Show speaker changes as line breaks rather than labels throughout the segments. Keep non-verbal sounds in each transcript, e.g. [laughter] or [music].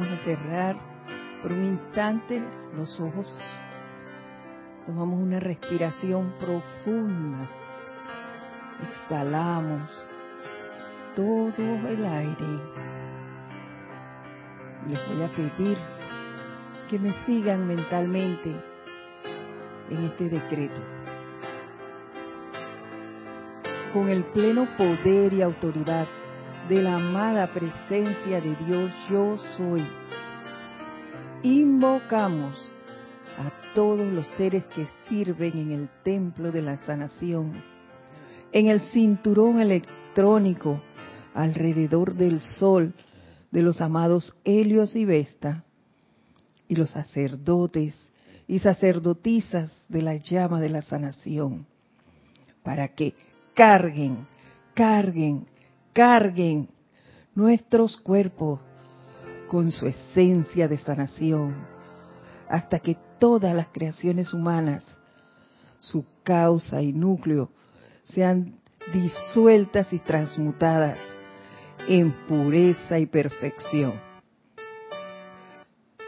Vamos a cerrar por un instante los ojos. Tomamos una respiración profunda. Exhalamos todo el aire. Les voy a pedir que me sigan mentalmente en este decreto. Con el pleno poder y autoridad de la amada presencia de Dios yo soy, invocamos a todos los seres que sirven en el templo de la sanación, en el cinturón electrónico alrededor del sol de los amados Helios y Vesta, y los sacerdotes y sacerdotisas de la llama de la sanación, para que carguen, carguen, carguen nuestros cuerpos con su esencia de sanación, hasta que todas las creaciones humanas, su causa y núcleo, sean disueltas y transmutadas en pureza y perfección.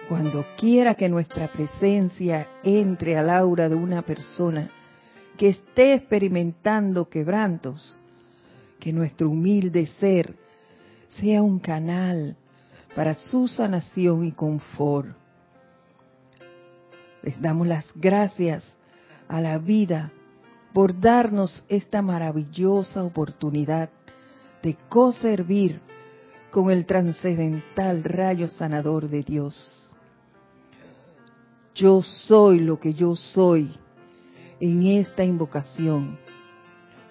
Cuando quiera que nuestra presencia entre al aura de una persona que esté experimentando quebrantos, que nuestro humilde ser sea un canal para su sanación y confort. Les damos las gracias a la vida por darnos esta maravillosa oportunidad de co-servir con el trascendental rayo sanador de Dios. Yo soy lo que yo soy en esta invocación,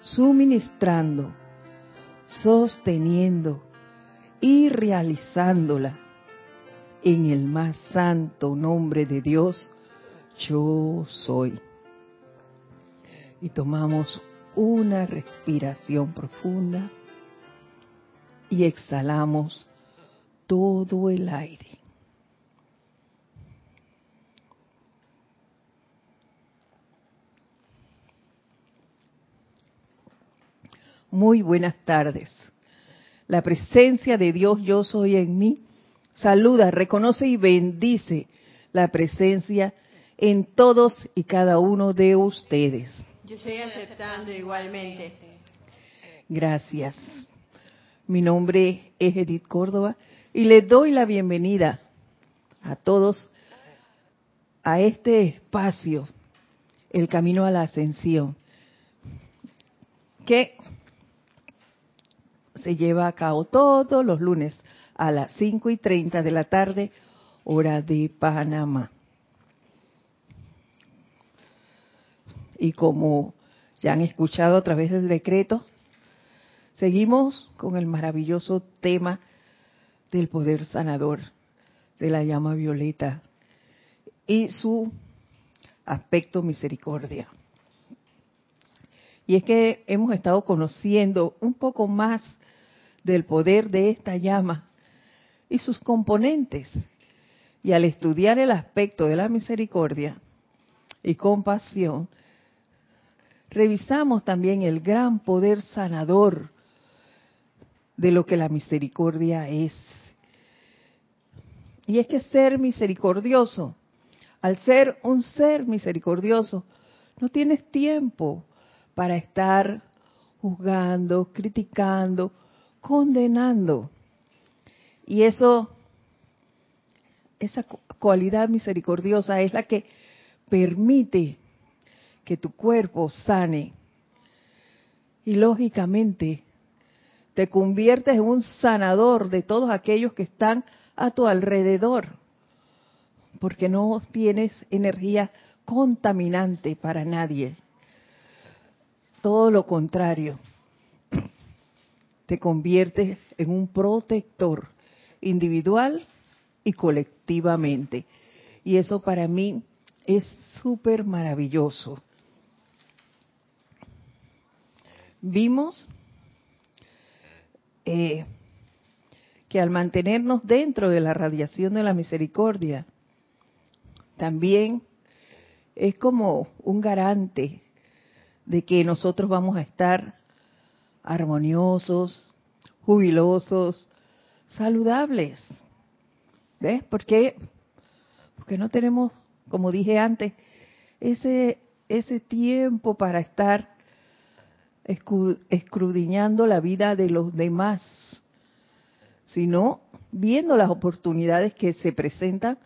suministrando, sosteniendo y realizándola en el más santo nombre de Dios, yo soy. Y tomamos una respiración profunda y exhalamos todo el aire. Muy buenas tardes. La presencia de Dios yo soy en mí saluda, reconoce y bendice la presencia en todos y cada uno de ustedes.
Yo estoy aceptando igualmente.
Gracias. Mi nombre es Edith Córdoba y le doy la bienvenida a todos a este espacio, el camino a la ascensión, que se lleva a cabo todos los lunes a las 5 y 30 de la tarde, hora de Panamá. Y como ya han escuchado a través del decreto, seguimos con el maravilloso tema del poder sanador de la llama violeta y su aspecto misericordia. Y es que hemos estado conociendo un poco más del poder de esta llama y sus componentes. Y al estudiar el aspecto de la misericordia y compasión, revisamos también el gran poder sanador de lo que la misericordia es. Y es que ser misericordioso, al ser un ser misericordioso, no tienes tiempo para estar juzgando, criticando, condenando. Y eso, esa cualidad misericordiosa es la que permite que tu cuerpo sane. Y lógicamente te conviertes en un sanador de todos aquellos que están a tu alrededor, porque no tienes energía contaminante para nadie. Todo lo contrario te conviertes en un protector individual y colectivamente. Y eso para mí es súper maravilloso. Vimos eh, que al mantenernos dentro de la radiación de la misericordia, también es como un garante de que nosotros vamos a estar armoniosos, jubilosos, saludables. ¿Ves? ¿Por qué? Porque no tenemos, como dije antes, ese, ese tiempo para estar escrudiñando la vida de los demás, sino viendo las oportunidades que se presentan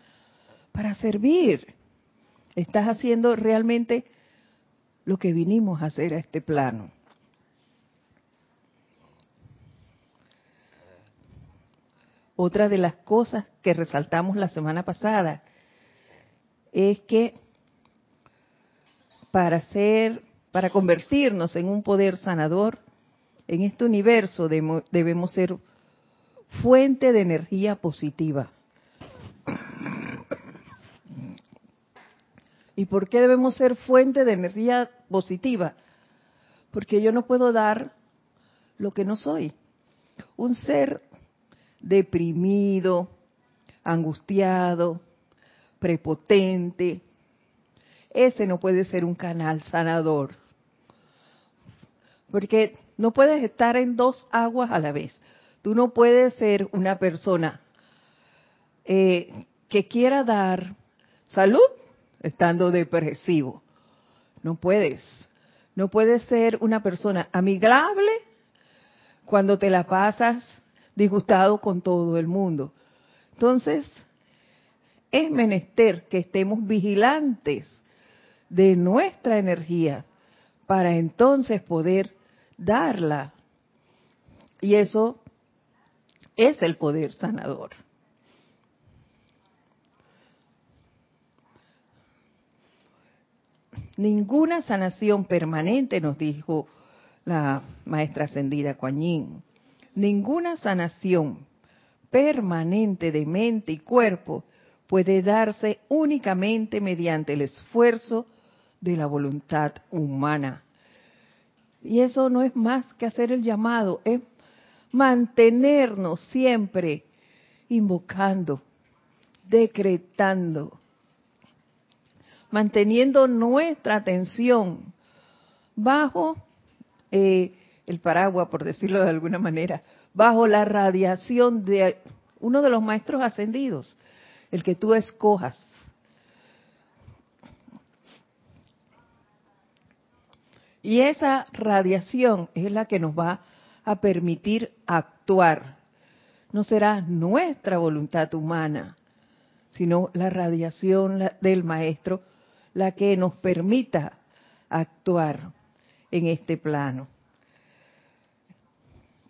para servir. Estás haciendo realmente lo que vinimos a hacer a este plano. Otra de las cosas que resaltamos la semana pasada es que para ser, para convertirnos en un poder sanador en este universo debemos ser fuente de energía positiva. ¿Y por qué debemos ser fuente de energía positiva? Porque yo no puedo dar lo que no soy. Un ser deprimido, angustiado, prepotente. Ese no puede ser un canal sanador. Porque no puedes estar en dos aguas a la vez. Tú no puedes ser una persona eh, que quiera dar salud estando depresivo. No puedes. No puedes ser una persona amigable cuando te la pasas disgustado con todo el mundo. Entonces, es menester que estemos vigilantes de nuestra energía para entonces poder darla. Y eso es el poder sanador. Ninguna sanación permanente, nos dijo la maestra ascendida Kuan ninguna sanación permanente de mente y cuerpo puede darse únicamente mediante el esfuerzo de la voluntad humana. Y eso no es más que hacer el llamado, es mantenernos siempre invocando, decretando, manteniendo nuestra atención bajo eh, el paraguas, por decirlo de alguna manera, bajo la radiación de uno de los maestros ascendidos, el que tú escojas. Y esa radiación es la que nos va a permitir actuar. No será nuestra voluntad humana, sino la radiación del maestro la que nos permita actuar en este plano.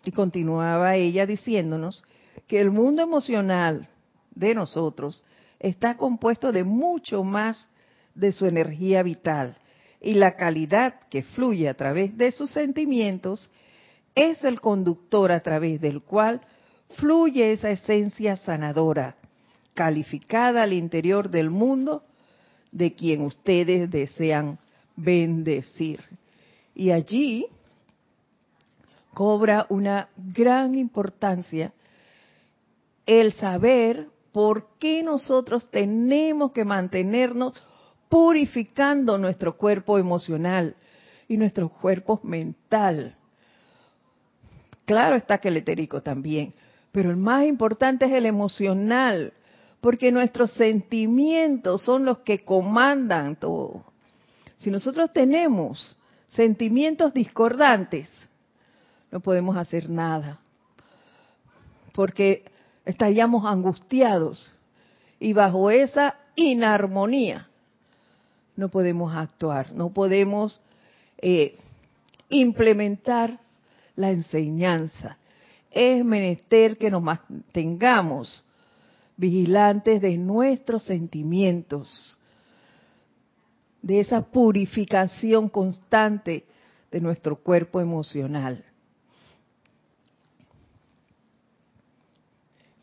Y continuaba ella diciéndonos que el mundo emocional de nosotros está compuesto de mucho más de su energía vital y la calidad que fluye a través de sus sentimientos es el conductor a través del cual fluye esa esencia sanadora, calificada al interior del mundo de quien ustedes desean bendecir. Y allí cobra una gran importancia el saber por qué nosotros tenemos que mantenernos purificando nuestro cuerpo emocional y nuestro cuerpo mental. Claro está que el etérico también, pero el más importante es el emocional, porque nuestros sentimientos son los que comandan todo. Si nosotros tenemos sentimientos discordantes, no podemos hacer nada, porque estaríamos angustiados y bajo esa inarmonía no podemos actuar, no podemos eh, implementar la enseñanza. Es menester que nos mantengamos vigilantes de nuestros sentimientos, de esa purificación constante de nuestro cuerpo emocional.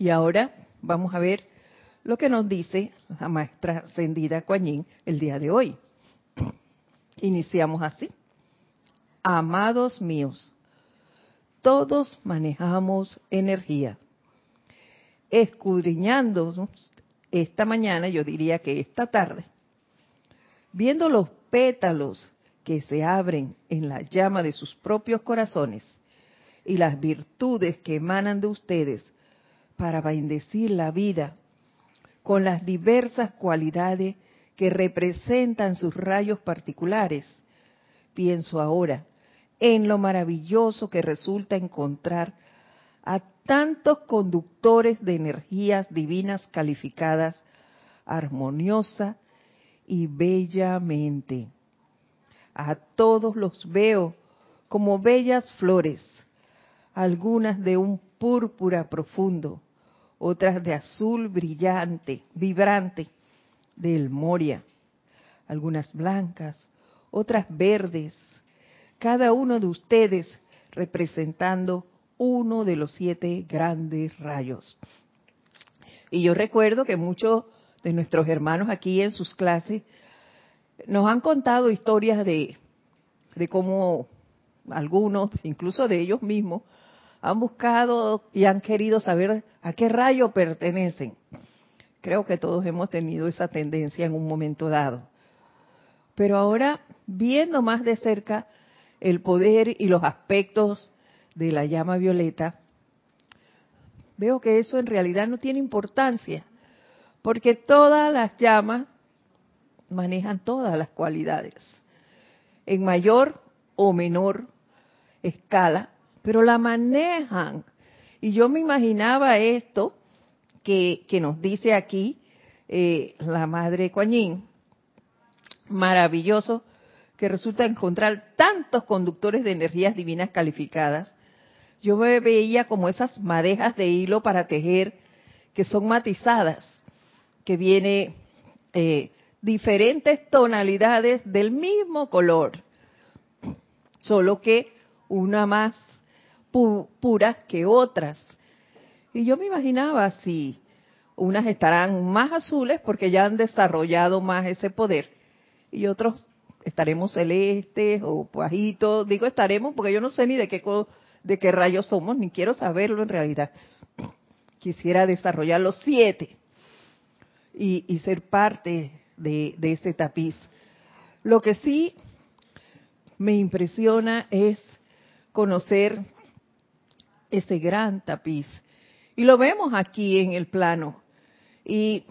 Y ahora vamos a ver lo que nos dice la maestra ascendida Kuan el día de hoy. [clears throat] Iniciamos así. Amados míos, todos manejamos energía. Escudriñando esta mañana, yo diría que esta tarde, viendo los pétalos que se abren en la llama de sus propios corazones y las virtudes que emanan de ustedes para bendecir la vida con las diversas cualidades que representan sus rayos particulares. Pienso ahora en lo maravilloso que resulta encontrar a tantos conductores de energías divinas calificadas armoniosa y bellamente. A todos los veo como bellas flores, algunas de un púrpura profundo, otras de azul brillante, vibrante, del Moria, algunas blancas, otras verdes, cada uno de ustedes representando uno de los siete grandes rayos. Y yo recuerdo que muchos de nuestros hermanos aquí en sus clases nos han contado historias de, de cómo algunos, incluso de ellos mismos, han buscado y han querido saber a qué rayo pertenecen. Creo que todos hemos tenido esa tendencia en un momento dado. Pero ahora, viendo más de cerca el poder y los aspectos de la llama violeta, veo que eso en realidad no tiene importancia, porque todas las llamas manejan todas las cualidades, en mayor o menor escala, pero la manejan. Y yo me imaginaba esto que, que nos dice aquí eh, la madre Coañín, maravilloso, que resulta encontrar tantos conductores de energías divinas calificadas. Yo me veía como esas madejas de hilo para tejer que son matizadas, que viene eh, diferentes tonalidades del mismo color, solo que una más pura que otras. Y yo me imaginaba si unas estarán más azules porque ya han desarrollado más ese poder y otros estaremos celestes o bajitos. Digo estaremos porque yo no sé ni de qué de qué rayos somos ni quiero saberlo en realidad. [clears throat] Quisiera desarrollar los siete y, y ser parte de, de ese tapiz. Lo que sí me impresiona es conocer ese gran tapiz. Y lo vemos aquí en el plano. Y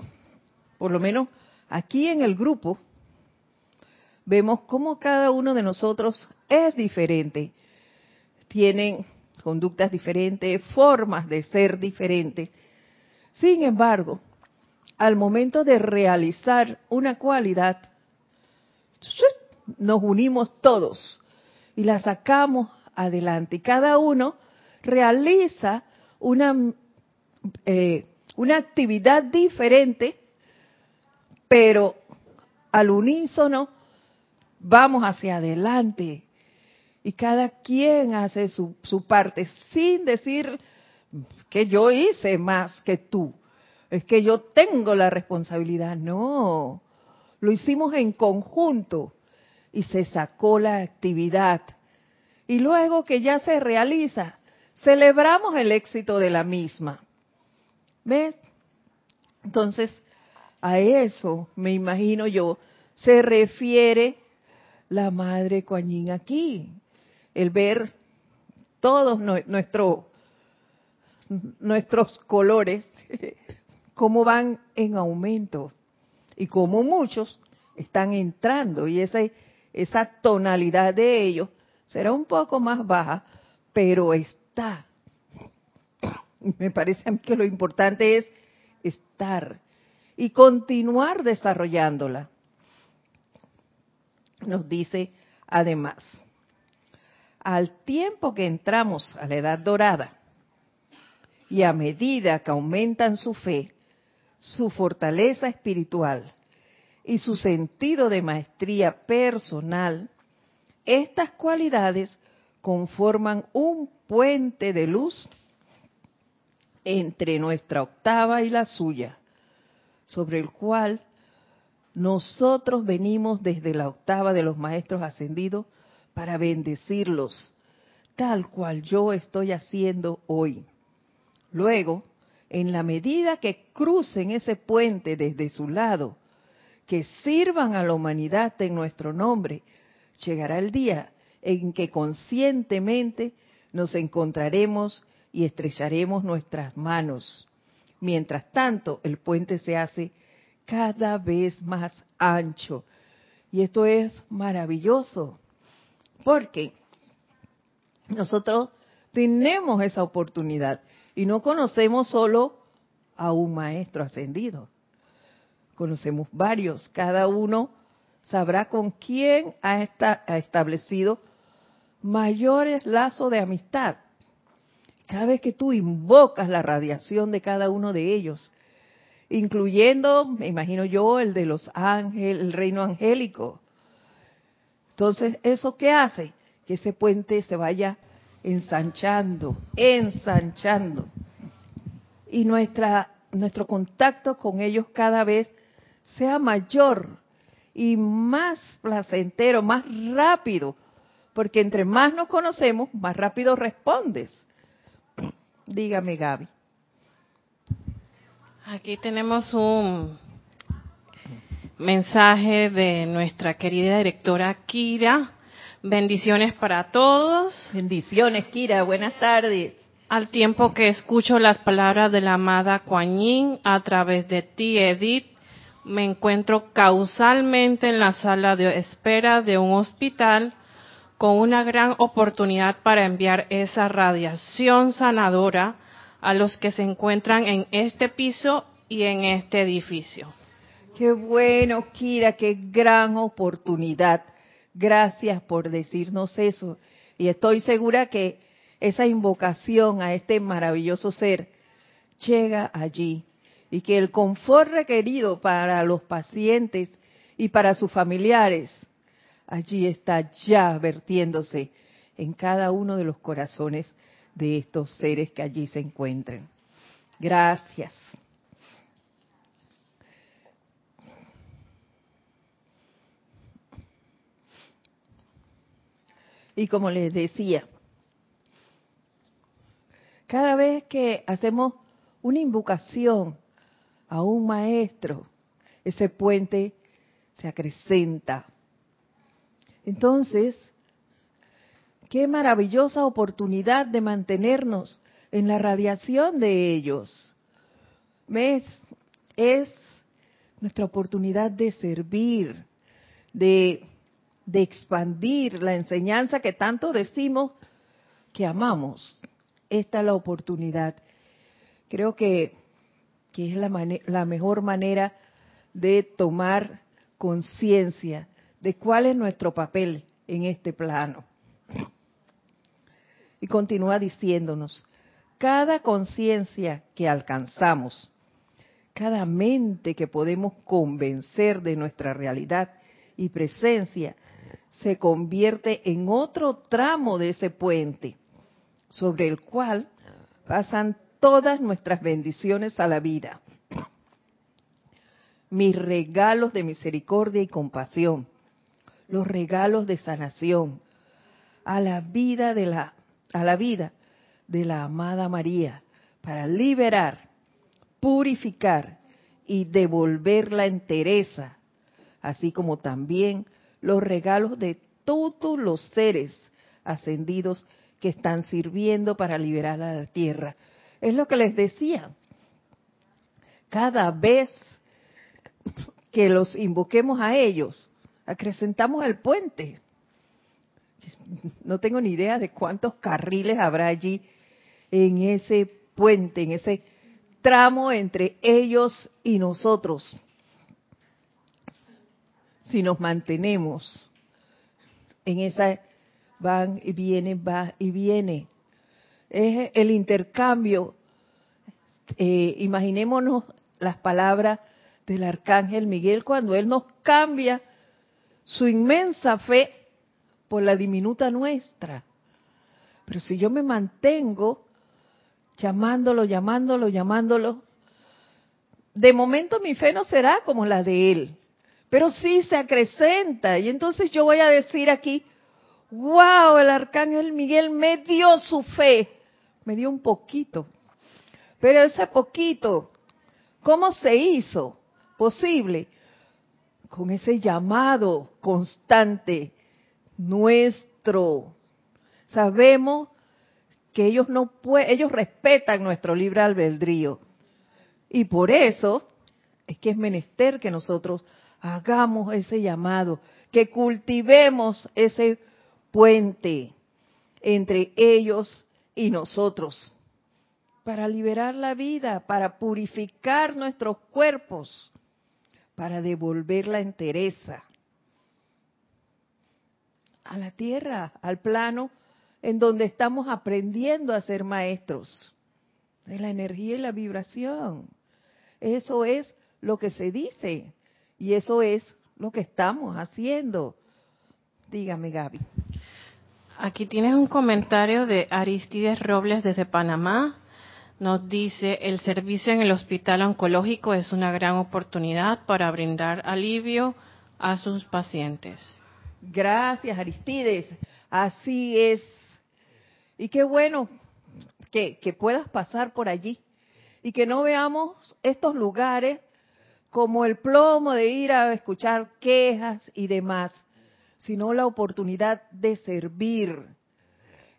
por lo menos aquí en el grupo vemos cómo cada uno de nosotros es diferente. Tienen conductas diferentes, formas de ser diferentes. Sin embargo, al momento de realizar una cualidad, nos unimos todos y la sacamos adelante. Cada uno realiza una, eh, una actividad diferente, pero al unísono vamos hacia adelante. Y cada quien hace su, su parte sin decir que yo hice más que tú es que yo tengo la responsabilidad. No, lo hicimos en conjunto y se sacó la actividad. Y luego que ya se realiza, celebramos el éxito de la misma. ¿Ves? Entonces, a eso me imagino yo, se refiere la madre Coañín aquí. El ver todos nuestros nuestros colores [laughs] cómo van en aumento y cómo muchos están entrando y esa, esa tonalidad de ellos será un poco más baja, pero está. [clears throat] Me parece a mí que lo importante es estar y continuar desarrollándola. Nos dice además, al tiempo que entramos a la edad dorada y a medida que aumentan su fe, su fortaleza espiritual y su sentido de maestría personal, estas cualidades conforman un puente de luz entre nuestra octava y la suya, sobre el cual nosotros venimos desde la octava de los maestros ascendidos para bendecirlos, tal cual yo estoy haciendo hoy. Luego, en la medida que crucen ese puente desde su lado, que sirvan a la humanidad en nuestro nombre, llegará el día en que conscientemente nos encontraremos y estrecharemos nuestras manos, Mientras tanto, el puente se hace cada vez más ancho. Y esto es maravilloso, porque nosotros tenemos esa oportunidad y no conocemos solo a un maestro ascendido, conocemos varios, cada uno sabrá con quién ha, establecido mayores lazos de amistad. Cada vez que tú invocas la radiación de cada uno de ellos, incluyendo, me imagino yo, el de los ángeles, el reino angélico. Entonces, ¿eso qué hace? Que ese puente se vaya ensanchando, ensanchando. Y nuestra, nuestro contacto con ellos cada vez sea mayor y más placentero, más rápido, porque entre más nos conocemos, más rápido respondes. Dígame, Gaby.
Aquí tenemos un mensaje de nuestra querida directora Kira. Bendiciones para todos.
Bendiciones, Kira. Buenas tardes.
Al tiempo que escucho las palabras de la amada Kuan a través de ti, Edith, me encuentro causalmente en la sala de espera de un hospital con una gran oportunidad para enviar esa radiación sanadora a los que se encuentran en este piso y en este edificio.
Qué bueno, Kira, qué gran oportunidad. Gracias por decirnos eso. Y estoy segura que esa invocación a este maravilloso ser llega allí y que el confort requerido para los pacientes y para sus familiares allí está ya vertiéndose en cada uno de los corazones de estos seres que allí se encuentren. Gracias. Y como les decía, cada vez que hacemos una invocación a un maestro, ese puente se acrecenta. Entonces, qué maravillosa oportunidad de mantenernos en la radiación de ellos. ¿Ves? Es nuestra oportunidad de servir, de, expandir la enseñanza que tanto decimos que amamos. Esta es la oportunidad. Creo que, que es la, la mejor manera de tomar conciencia de cuál es nuestro papel en este plano. Y continúa diciéndonos, cada conciencia que alcanzamos, cada mente que podemos convencer de nuestra realidad y presencia, se convierte en otro tramo de ese puente, sobre el cual pasan todas nuestras bendiciones a la vida, mis regalos de misericordia y compasión, los regalos de sanación, a la vida de la a la vida de la amada María para liberar, purificar y devolver la entereza, así como también los regalos de todos los seres ascendidos que están sirviendo para liberar a la tierra. Es lo que les decía. Cada vez que los invoquemos a ellos, acrecentamos el puente no tengo ni idea de cuántos carriles habrá allí en ese puente, en ese tramo entre ellos y nosotros. Si nos mantenemos en esa van y viene, va y viene. Es el intercambio. Eh, imaginémonos las palabras del arcángel Miguel cuando él nos cambia su inmensa fe por la diminuta nuestra. Pero si yo me mantengo llamándolo, llamándolo, llamándolo, de momento mi fe no será como la de él, pero sí se acrecenta. Y entonces yo voy a decir aquí, wow, el arcángel Miguel me dio su fe, me dio un poquito. Pero ese poquito, ¿cómo se hizo posible? Con ese llamado constante nuestro. Sabemos que ellos no pueden, ellos respetan nuestro libre albedrío. Y por eso es que es menester que nosotros hagamos ese llamado, que cultivemos ese puente entre ellos y nosotros, para liberar la vida, para purificar nuestros cuerpos, para devolver la entereza a la tierra, al plano en donde estamos aprendiendo a ser maestros de la energía y la vibración. Eso es lo que se dice y eso es lo que estamos haciendo. Dígame, Gaby.
Aquí tienes un comentario de Aristides Robles desde Panamá. Nos dice, el servicio en el hospital oncológico es una gran oportunidad para brindar alivio a sus pacientes.
Gracias, Aristides. Así es. Y qué bueno que, que puedas pasar por allí y que no veamos estos lugares como el plomo de ir a escuchar quejas y demás, sino la oportunidad de servir.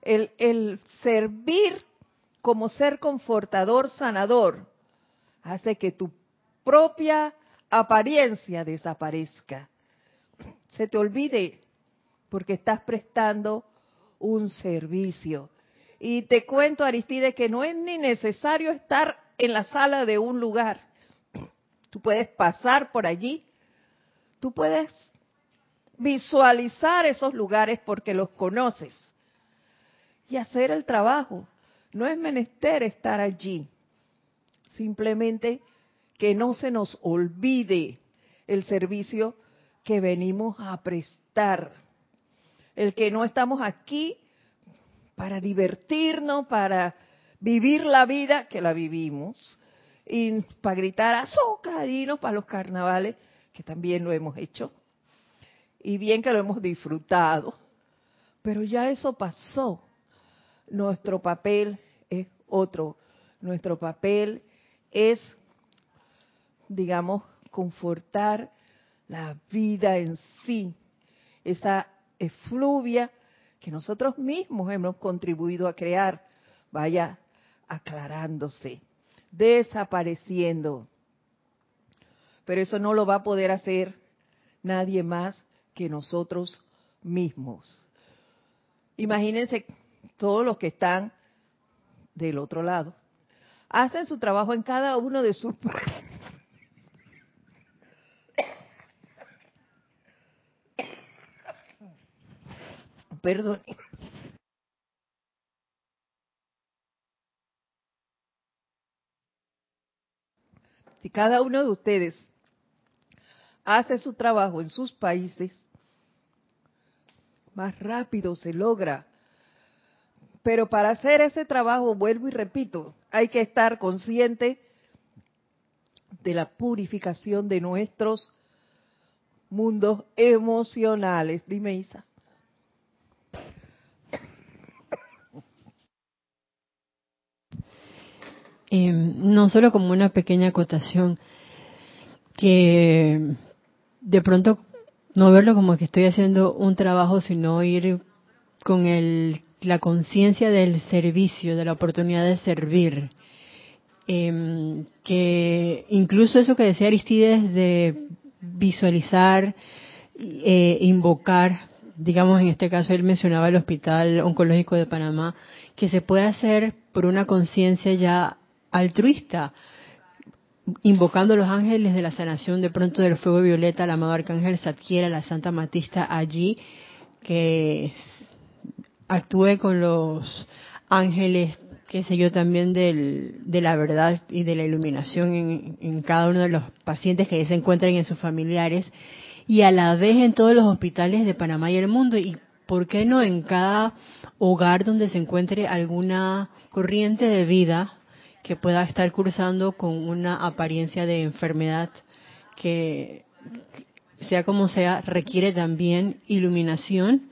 El, el servir como ser confortador, sanador, hace que tu propia apariencia desaparezca se te olvide porque estás prestando un servicio. Y te cuento, Aristide, que no es ni necesario estar en la sala de un lugar. Tú puedes pasar por allí, tú puedes visualizar esos lugares porque los conoces y hacer el trabajo. No es menester estar allí, simplemente que no se nos olvide el servicio que venimos a prestar. El que no estamos aquí para divertirnos, para vivir la vida que la vivimos, y para gritar azúcar, para los carnavales, que también lo hemos hecho, y bien que lo hemos disfrutado, pero ya eso pasó. Nuestro papel es otro. Nuestro papel es, digamos, confortar la vida en sí, esa efluvia que nosotros mismos hemos contribuido a crear, vaya aclarándose, desapareciendo. Pero eso no lo va a poder hacer nadie más que nosotros mismos. Imagínense todos los que están del otro lado. Hacen su trabajo en cada uno de sus [laughs] perdón. Si cada uno de ustedes hace su trabajo en sus países, más rápido se logra. Pero para hacer ese trabajo, vuelvo y repito, hay que estar consciente de la purificación de nuestros mundos emocionales. Dime, Isa.
Eh, no solo como una pequeña acotación, que de pronto no verlo como que estoy haciendo un trabajo, sino ir con el, la conciencia del servicio, de la oportunidad de servir. Em, que incluso eso que decía Aristides de visualizar, eh, invocar, digamos en este caso él mencionaba el Hospital Oncológico de Panamá, que se puede hacer por una conciencia ya altruista, invocando los ángeles de la sanación de pronto del fuego violeta, el amado arcángel Satquiera, la Santa Matista allí, que actúe con los ángeles, qué sé yo, también del, de la verdad y de la iluminación en, en cada uno de los pacientes que se encuentran en sus familiares y a la vez en todos los hospitales de Panamá y el mundo. Y por qué no en cada hogar donde se encuentre alguna corriente de vida que pueda estar cursando con una apariencia de enfermedad que, sea como sea, requiere también iluminación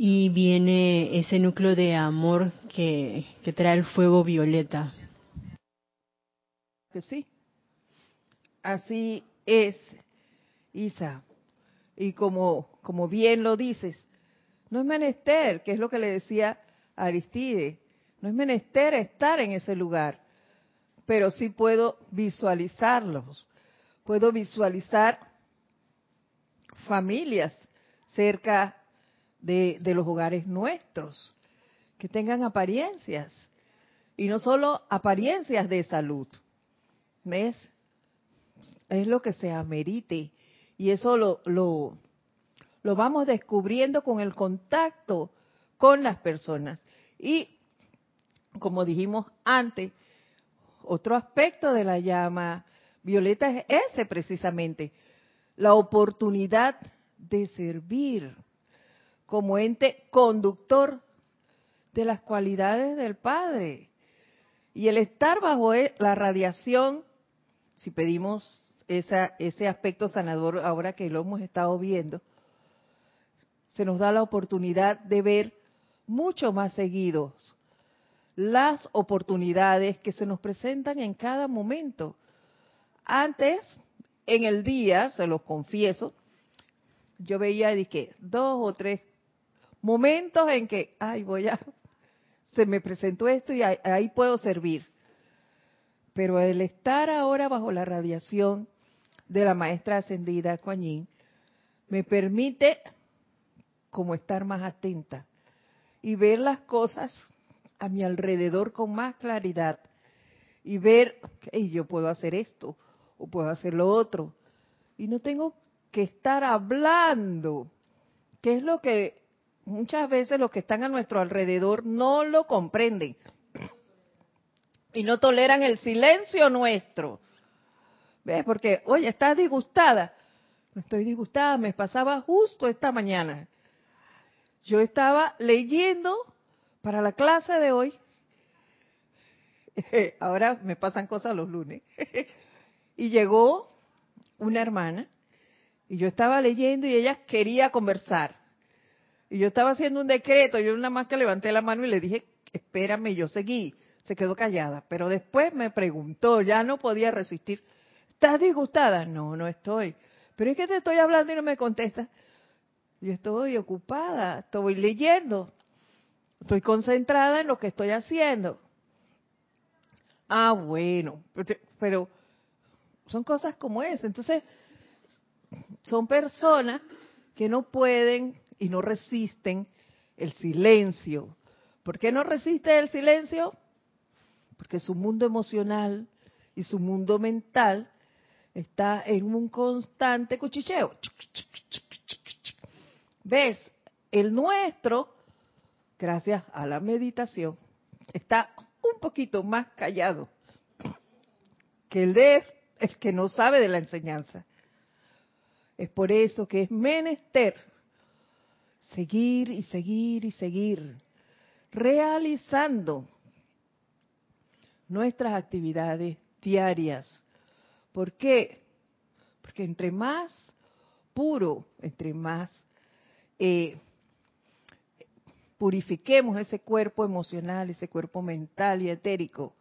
y viene ese núcleo de amor que, trae el fuego violeta.
Que sí, así es, Isa. Y como, como bien lo dices, no es menester, que es lo que le decía Aristide, no es menester estar en ese lugar pero sí puedo visualizarlos. Puedo visualizar familias cerca de, los hogares nuestros, que tengan apariencias, y no solo apariencias de salud. ¿Ves? Es lo que se amerite. Y eso lo, lo, lo vamos descubriendo con el contacto con las personas. Y, como dijimos antes, otro aspecto de la llama violeta es ese precisamente, la oportunidad de servir como ente conductor de las cualidades del Padre. Y el estar bajo e, la radiación, si pedimos esa, ese aspecto sanador ahora que lo hemos estado viendo, se nos da la oportunidad de ver mucho más seguidos las oportunidades que se nos presentan en cada momento. Antes, en el día, se los confieso, yo veía que dos o tres momentos en que, ay, voy a, se me presentó esto y ahí, puedo servir. Pero el estar ahora bajo la radiación de la maestra ascendida Kuan me permite como estar más atenta y ver las cosas a mi alrededor con más claridad y ver, que yo puedo hacer esto o puedo hacer lo otro. Y no tengo que estar hablando, que es lo que muchas veces los que están a nuestro alrededor no lo comprenden y no toleran el silencio nuestro. ¿Ves? Porque, oye, estás disgustada. No estoy disgustada, me pasaba justo esta mañana. Yo estaba leyendo para la clase de hoy, [laughs] ahora me pasan cosas los lunes, [laughs] y llegó una hermana y yo estaba leyendo y ella quería conversar. Y yo estaba haciendo un decreto, yo nada más que levanté la mano y le dije, espérame, yo seguí. Se quedó callada, pero después me preguntó, ya no podía resistir. ¿Estás disgustada? No, no estoy. Pero es que te estoy hablando y no me contestas. Yo estoy ocupada, estoy leyendo. Estoy concentrada en lo que estoy haciendo. Ah, bueno, pero son cosas como esa. Entonces, son personas que no pueden y no resisten el silencio. ¿Por qué no resiste el silencio? Porque su mundo emocional y su mundo mental está en un constante cuchicheo. ¿Ves? El nuestro gracias a la meditación, está un poquito más callado que el de el que no sabe de la enseñanza. Es por eso que es menester seguir y seguir y seguir realizando nuestras actividades diarias. ¿Por qué? Porque entre más puro, entre más eh, purifiquemos ese cuerpo emocional, ese cuerpo mental y etérico,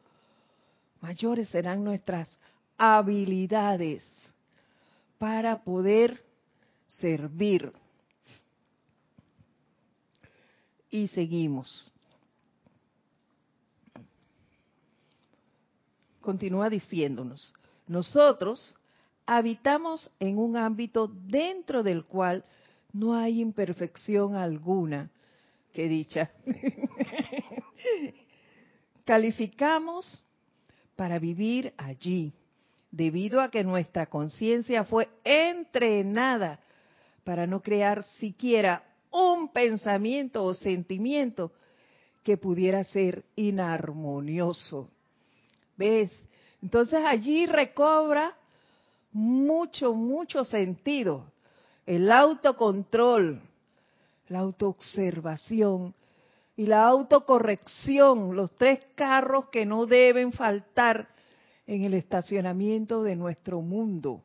mayores serán nuestras habilidades para poder servir. Y seguimos. Continúa diciéndonos, nosotros habitamos en un ámbito dentro del cual no hay imperfección alguna, qué dicha. [laughs] Calificamos para vivir allí, debido a que nuestra conciencia fue entrenada para no crear siquiera un pensamiento o sentimiento que pudiera ser inarmonioso. ¿Ves? Entonces allí recobra mucho, mucho sentido el autocontrol, la autoobservación y la autocorrección, los tres carros que no deben faltar en el estacionamiento de nuestro mundo.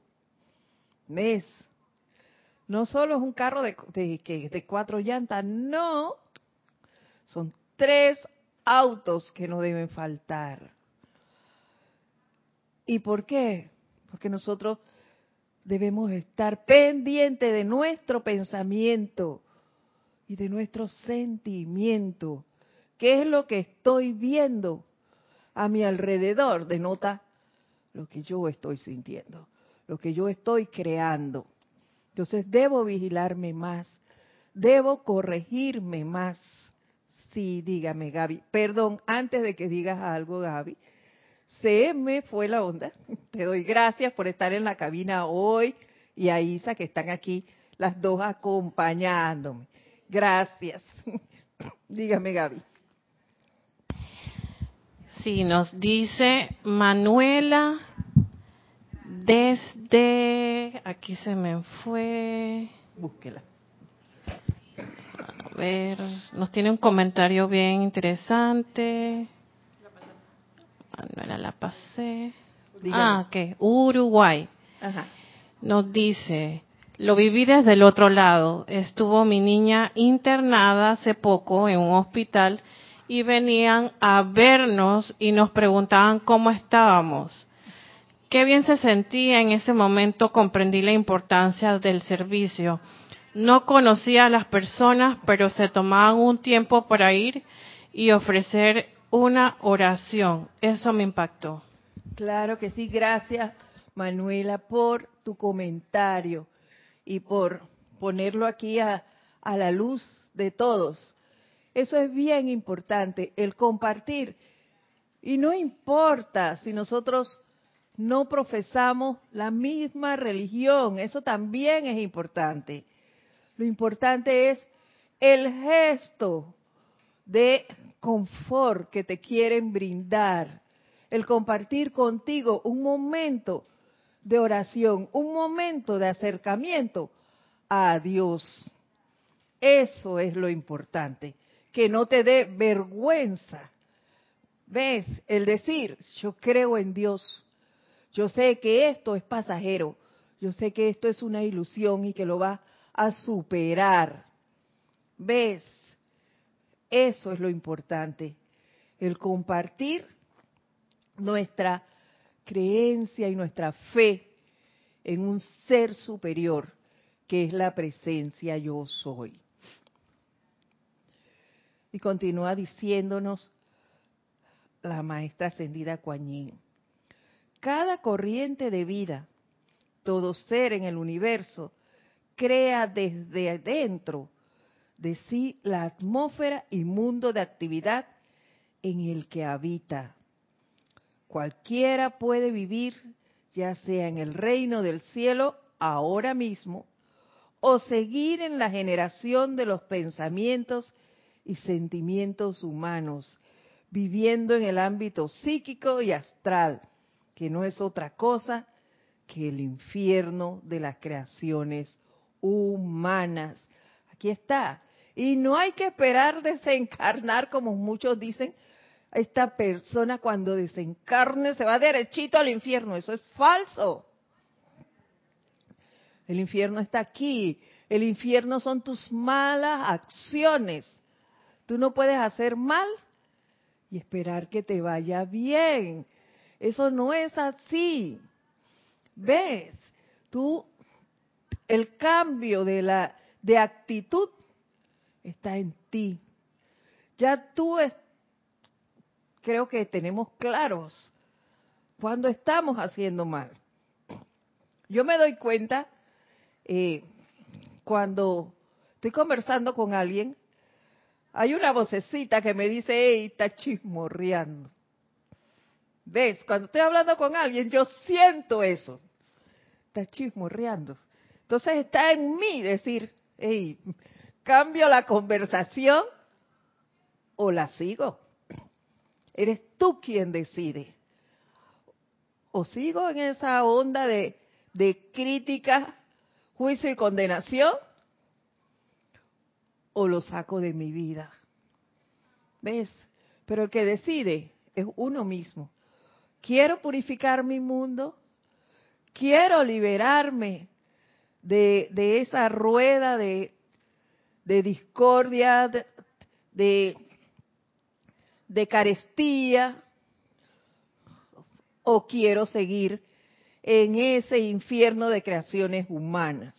¿Ves? No solo es un carro de, cuatro llantas, no. Son tres autos que no deben faltar. ¿Y por qué? Porque nosotros debemos estar pendientes de nuestro pensamiento, y de nuestro sentimiento. ¿Qué es lo que estoy viendo? a mi alrededor denota lo que yo estoy sintiendo, lo que yo estoy creando. Entonces debo vigilarme más, debo corregirme más. Sí, dígame Gaby. Perdón, antes de que digas algo Gaby, se me fue la onda. [laughs] Te doy gracias por estar en la cabina hoy y a Isa que están aquí las dos acompañándome. Gracias. [laughs] Dígame Gaby.
Sí, nos dice Manuela desde, aquí se me fue.
Búsquela.
A ver, nos tiene un comentario bien interesante. Manuela la pasé. Ah, ok, Uruguay.
Ajá.
Nos dice, lo viví desde el otro lado. Estuvo mi niña internada hace poco en un hospital y venían a vernos y nos preguntaban cómo estábamos. Qué bien se sentía en ese momento, comprendí la importancia del servicio. No conocía a las personas, pero se tomaban un tiempo para ir y ofrecer una oración. Eso me impactó.
Claro que sí, gracias Manuela por tu comentario y por ponerlo aquí a, a la luz de todos. Eso es bien importante, el compartir. Y no importa si nosotros no profesamos la misma religión, eso también es importante. Lo importante es el gesto de confort que te quieren brindar, el compartir contigo un momento de oración, un momento de acercamiento a Dios. Eso es lo importante que no te dé vergüenza. ¿Ves? El decir, yo creo en Dios, yo sé que esto es pasajero, yo sé que esto es una ilusión y que lo va a superar. ¿Ves? Eso es lo importante, el compartir nuestra creencia y nuestra fe en un ser superior que es la presencia yo soy. Y continúa diciéndonos la maestra ascendida Kuan Cada corriente de vida, todo ser en el universo, crea desde dentro de sí la atmósfera y mundo de actividad en el que habita. Cualquiera puede vivir, ya sea en el reino del cielo ahora mismo, o seguir en la generación de los pensamientos y sentimientos humanos, viviendo en el ámbito psíquico y astral, que no es otra cosa que el infierno de las creaciones humanas. Aquí está. Y no hay que esperar desencarnar, como muchos dicen, esta persona cuando desencarne se va derechito al infierno. Eso es falso. El infierno está aquí. El infierno son tus malas acciones Tú no puedes hacer mal y esperar que te vaya bien. Eso no es así. ¿Ves? Tú, el cambio de la de actitud está en ti. Ya tú creo que tenemos claros cuando estamos haciendo mal. Yo me doy cuenta eh, cuando estoy conversando con alguien hay una vocecita que me dice, hey, está chismorreando. ¿Ves? Cuando estoy hablando con alguien, yo siento eso. Está chismorreando. Entonces está en mí decir, hey, cambio la conversación o la sigo. Eres tú quien decide. O sigo en esa onda de, de crítica, juicio y condenación, o lo saco de mi vida. ¿Ves? Pero el que decide es uno mismo. Quiero purificar mi mundo, quiero liberarme de, esa rueda de, discordia, de carestía, o quiero seguir en ese infierno de creaciones humanas.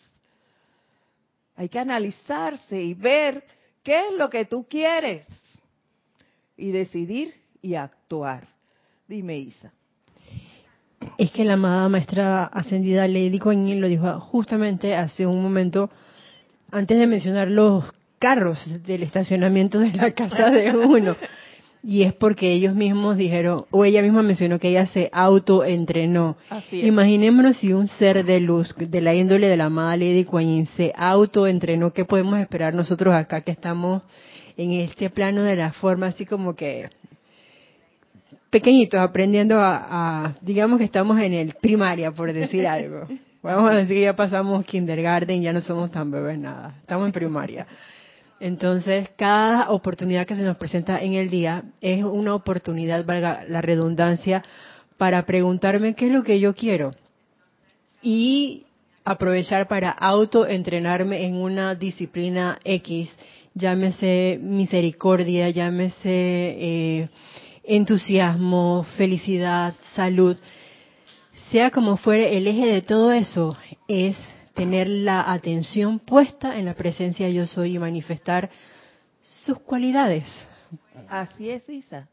Hay que analizarse y ver qué es lo que tú quieres y decidir y actuar. Dime, Isa.
Es que la amada maestra ascendida Lady Kuan lo dijo justamente hace un momento, antes de mencionar los carros del estacionamiento de la casa de uno. Y es porque ellos mismos dijeron, o ella misma mencionó que ella se autoentrenó. Imaginémonos si un ser de luz, de la índole de la amada Lady Kuan se autoentrenó, ¿qué podemos esperar nosotros acá que estamos en este plano de la forma, así como que pequeñitos, aprendiendo a, digamos que estamos en el primaria, por decir algo. [laughs] Vamos a decir que ya pasamos kindergarten, ya no somos tan bebés nada, estamos en primaria. Entonces, cada oportunidad que se nos presenta en el día es una oportunidad, valga la redundancia, para preguntarme qué es lo que yo quiero y aprovechar para autoentrenarme en una disciplina X, llámese misericordia, llámese eh, entusiasmo, felicidad, salud. Sea como fuere, el eje de todo eso es tener la atención puesta en la presencia yo soy y manifestar sus cualidades.
Así es, Isa.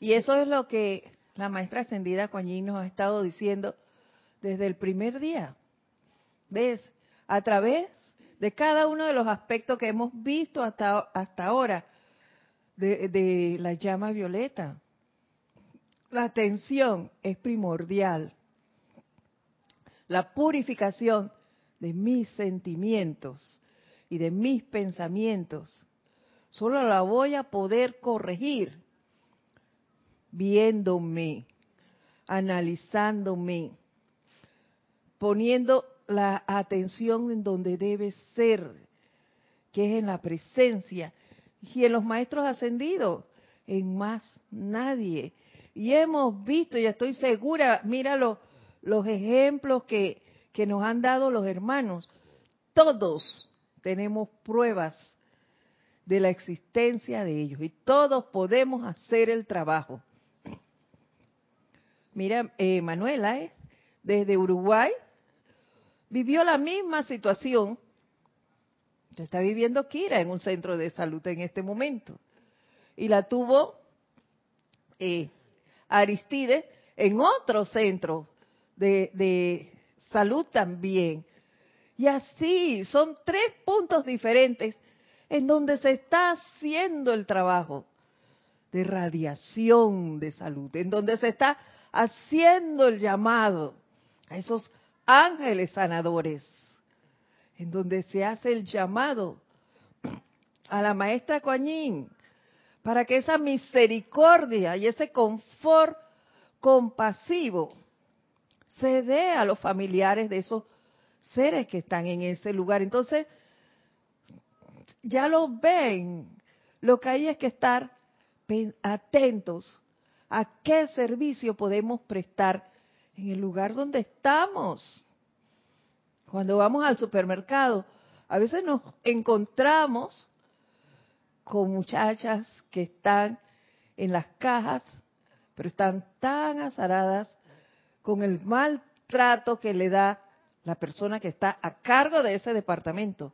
Y eso es lo que la maestra ascendida Coañín nos ha estado diciendo desde el primer día. ¿Ves? A través de cada uno de los aspectos que hemos visto hasta, hasta ahora de, de la llama violeta. La atención es primordial. La purificación de mis sentimientos y de mis pensamientos, solo la voy a poder corregir viéndome, analizándome, poniendo la atención en donde debe ser, que es en la presencia, y en los maestros ascendidos, en más nadie. Y hemos visto, y estoy segura, mira los ejemplos que, que nos han dado los hermanos, todos tenemos pruebas de la existencia de ellos y todos podemos hacer el trabajo. Mira, eh, Manuela, eh, desde Uruguay, vivió la misma situación. Está viviendo Kira en un centro de salud en este momento. Y la tuvo eh, Aristide en otro centro de, salud también. Y así, son tres puntos diferentes en donde se está haciendo el trabajo de radiación de salud, en donde se está haciendo el llamado a esos ángeles sanadores, en donde se hace el llamado a la maestra Coañín para que esa misericordia y ese confort compasivo se dé a los familiares de esos seres que están en ese lugar. Entonces, ya lo ven. Lo que hay es que estar atentos a qué servicio podemos prestar en el lugar donde estamos. Cuando vamos al supermercado, a veces nos encontramos con muchachas que están en las cajas, pero están tan azaradas con el maltrato que le da la persona que está a cargo de ese departamento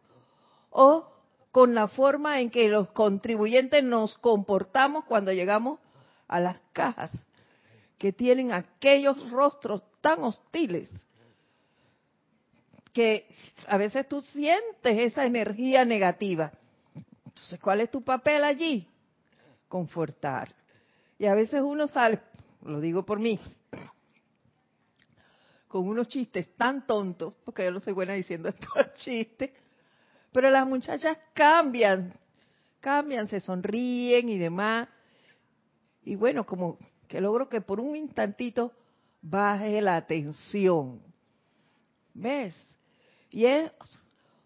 o con la forma en que los contribuyentes nos comportamos cuando llegamos a las cajas que tienen aquellos rostros tan hostiles que a veces tú sientes esa energía negativa. Entonces, ¿cuál es tu papel allí? Confortar. Y a veces uno sale, lo digo por mí, con unos chistes tan tontos, porque yo no soy buena diciendo [laughs] estos chistes, pero las muchachas cambian, cambian, se sonríen y demás. Y bueno, como que logro que por un instantito baje la tensión. ¿Ves? Y es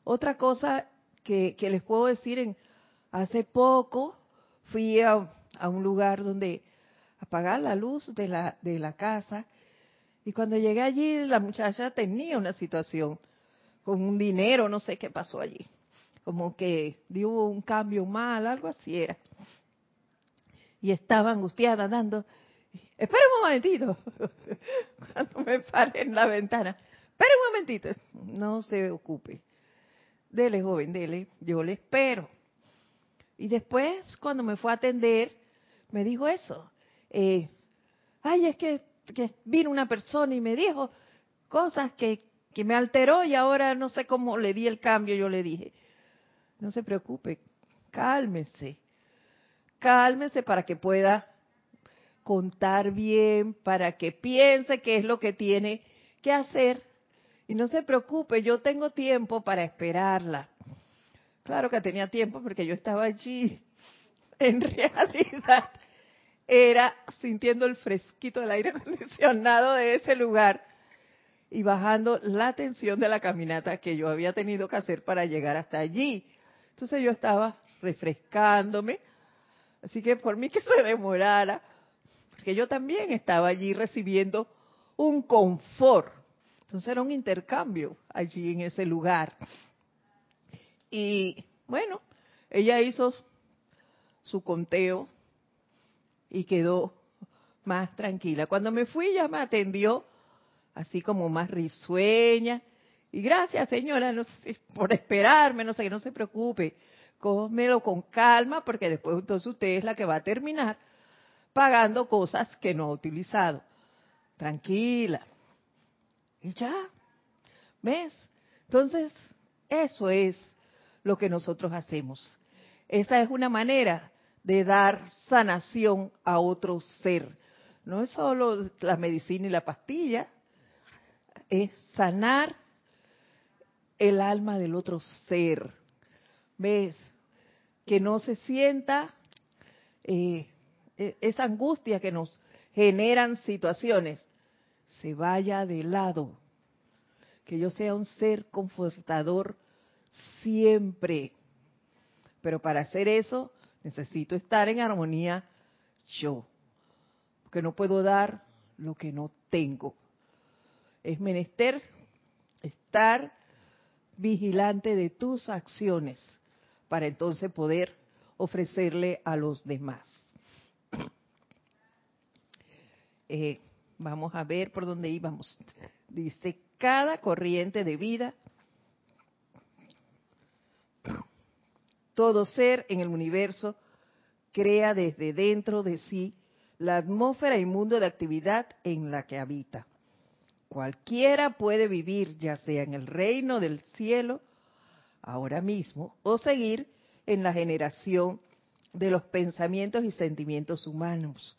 otra cosa que, les puedo decir, en, hace poco fui a, un lugar donde apagar la luz de la, de la casa y cuando llegué allí, la muchacha tenía una situación con un dinero, no sé qué pasó allí. Como que dio un cambio mal, algo así era. Y estaba angustiada dando, espera un momentito, [laughs] cuando me paré en la ventana, espera un momentito, no se ocupe. Dele, joven, dele, yo le espero. Y después, cuando me fue a atender, me dijo eso. Eh, ay, es que, vino una persona y me dijo cosas que, que me alteró y ahora no sé cómo le di el cambio, yo le dije, no se preocupe, cálmese, cálmese para que pueda contar bien, para que piense qué es lo que tiene que hacer y no se preocupe, yo tengo tiempo para esperarla. Claro que tenía tiempo porque yo estaba allí. [laughs] En realidad era sintiendo el fresquito del aire [laughs] acondicionado de ese lugar y bajando la tensión de la caminata que yo había tenido que hacer para llegar hasta allí. Entonces yo estaba refrescándome, así que por mí que se demorara, porque yo también estaba allí recibiendo un confort. Entonces era un intercambio allí en ese lugar. Y bueno, ella hizo su conteo y quedó más tranquila. Cuando me fui ya me atendió así como más risueña. Y gracias señora no sé, por esperarme, no sé, que no se preocupe, cómelo con calma porque después entonces usted es la que va a terminar pagando cosas que no ha utilizado. Tranquila. Y ya, ¿ves? Entonces, eso es lo que nosotros hacemos. Esa es una manera de dar sanación a otro ser. No es solo la medicina y la pastilla, es sanar el alma del otro ser. ¿Ves? Que no se sienta eh, e, esa angustia que nos generan situaciones, se vaya de lado. Que yo sea un ser confortador siempre. Pero para hacer eso necesito estar en armonía yo. Porque no puedo dar lo que no tengo. Es menester estar vigilante de tus acciones para entonces poder ofrecerle a los demás. [clears throat] Eh, vamos a ver por dónde íbamos. Dice, cada corriente de vida Todo ser en el universo crea desde dentro de sí la atmósfera y mundo de actividad en la que habita. Cualquiera puede vivir ya sea en el reino del cielo ahora mismo o seguir en la generación de los pensamientos y sentimientos humanos,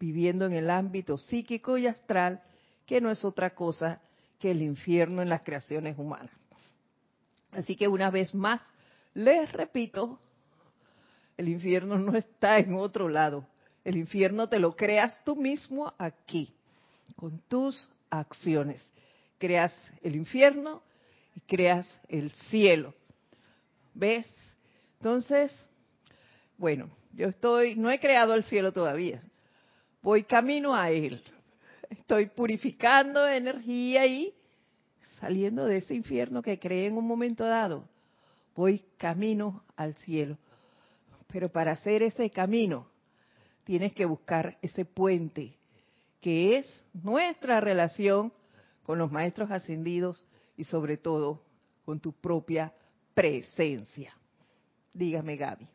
viviendo en el ámbito psíquico y astral, que no es otra cosa que el infierno en las creaciones humanas. Así que una vez más, les repito, el infierno no está en otro lado. El infierno te lo creas tú mismo aquí, con tus acciones. Creas el infierno y creas el cielo. ¿Ves? Entonces, bueno, yo estoy, no he creado el cielo todavía. Voy camino a él. Estoy purificando energía y saliendo de ese infierno que creé en un momento dado voy camino al cielo. Pero para hacer ese camino tienes que buscar ese puente, que es nuestra relación con los maestros ascendidos y sobre todo con tu propia presencia. Dígame, Gaby.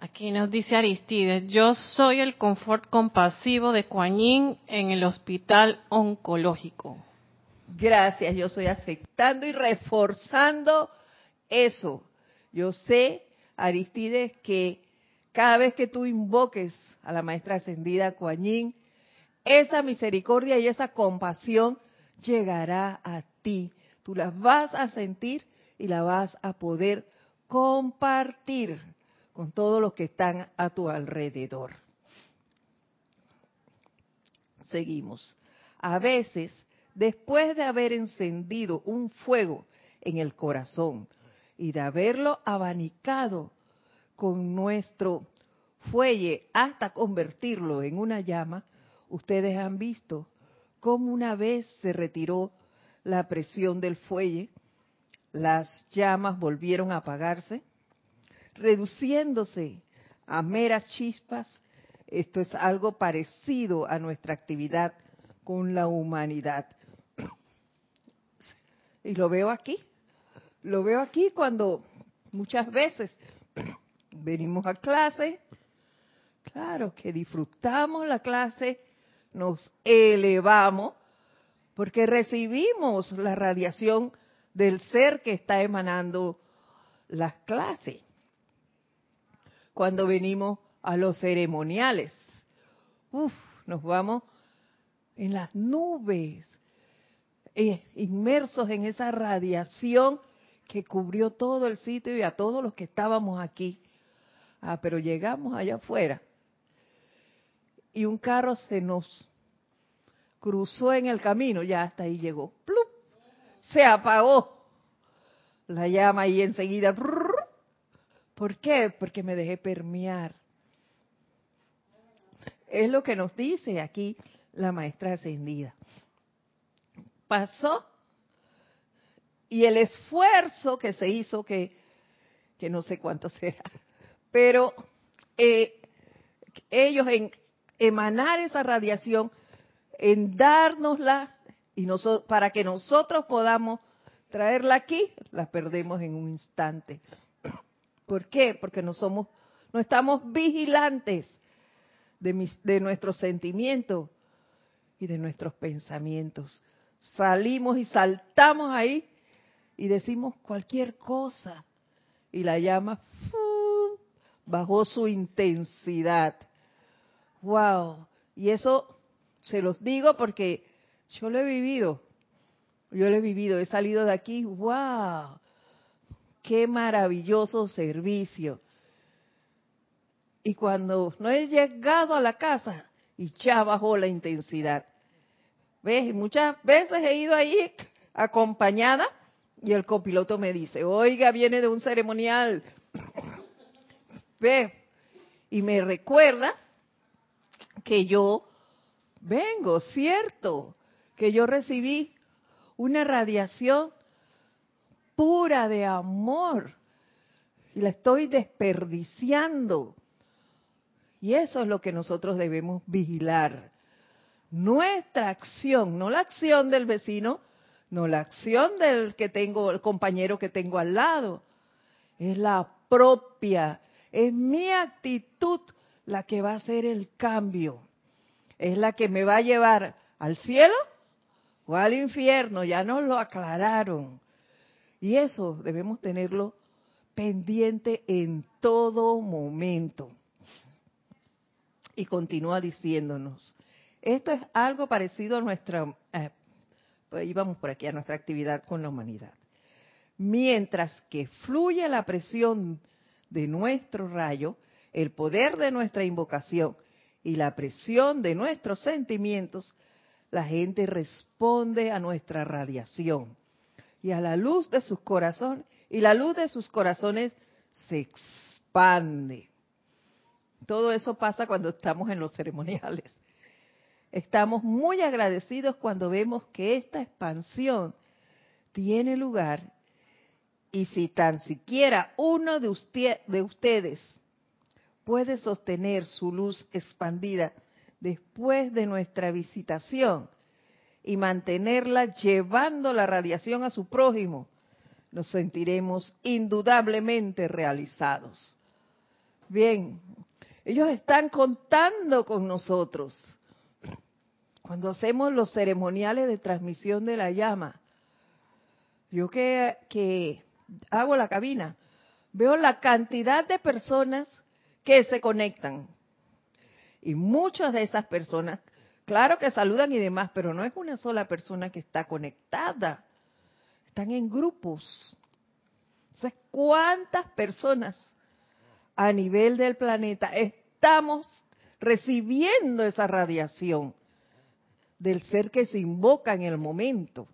Aquí nos dice Aristides, yo soy el confort compasivo de Kuan en el hospital oncológico.
Gracias, yo estoy aceptando y reforzando eso. Yo sé, Aristides, que cada vez que tú invoques a la maestra ascendida Kuan esa misericordia y esa compasión llegará a ti. Tú las vas a sentir y la vas a poder compartir con todos los que están a tu alrededor. Seguimos. A veces después de haber encendido un fuego en el corazón y de haberlo abanicado con nuestro fuelle hasta convertirlo en una llama, ustedes han visto cómo una vez se retiró la presión del fuelle, las llamas volvieron a apagarse, reduciéndose a meras chispas. Esto es algo parecido a nuestra actividad con la humanidad. Y lo veo aquí. Lo veo aquí cuando muchas veces venimos a clase, Claro que disfrutamos la clase, nos elevamos, porque recibimos la radiación del ser que está emanando las clases. Cuando venimos a los ceremoniales, uf, nos vamos en las nubes, inmersos en esa radiación que cubrió todo el sitio y a todos los que estábamos aquí. Ah, pero llegamos allá afuera y un carro se nos cruzó en el camino, ya hasta ahí llegó. ¡Plup! Se apagó la llama y enseguida. ¿Por qué? Porque me dejé permear. Es lo que nos dice aquí la maestra ascendida. Pasó y el esfuerzo que se hizo, que, que no sé cuánto será, pero eh, ellos en emanar esa radiación, en dárnosla y para que nosotros podamos traerla aquí, la perdemos en un instante. ¿Por qué? Porque no somos, no estamos vigilantes de, de nuestros sentimientos y de nuestros pensamientos. Salimos y saltamos ahí y decimos cualquier cosa y la llama bajó su intensidad. Wow. Y eso se los digo porque yo lo he vivido. Yo lo he vivido. He salido de aquí. Wow. Qué maravilloso servicio. Y cuando no he llegado a la casa, y ya bajó la intensidad. ¿Ves? Muchas veces he ido ahí acompañada y el copiloto me dice, oiga, viene de un ceremonial. [coughs] ¿Ves? Y me recuerda que yo vengo, cierto, que yo recibí una radiación pura de amor y la estoy desperdiciando. Y eso es lo que nosotros debemos vigilar. Nuestra acción, no la acción del vecino, no la acción del que tengo, el compañero que tengo al lado, es la propia, es mi actitud la que va a hacer el cambio. Es la que me va a llevar al cielo o al infierno, ya nos lo aclararon. Y eso debemos tenerlo pendiente en todo momento. Y continúa diciéndonos, esto es algo parecido a nuestra, eh, íbamos por aquí, a nuestra actividad con la humanidad. Mientras que fluye la presión de nuestro rayo, el poder de nuestra invocación y la presión de nuestros sentimientos, la gente responde a nuestra radiación. Y a la luz de sus corazones, y la luz de sus corazones se expande. Todo eso pasa cuando estamos en los ceremoniales. Estamos muy agradecidos cuando vemos que esta expansión tiene lugar y si tan siquiera uno de, usted, de ustedes puede sostener su luz expandida después de nuestra visitación y mantenerla llevando la radiación a su prójimo, nos sentiremos indudablemente realizados. Bien, ellos están contando con nosotros. Cuando hacemos los ceremoniales de transmisión de la llama, yo que, que hago la cabina, veo la cantidad de personas que se conectan. Y muchas de esas personas, claro que saludan y demás, pero no es una sola persona que está conectada. Están en grupos. Entonces, ¿cuántas personas a nivel del planeta estamos recibiendo esa radiación del ser que se invoca en el momento?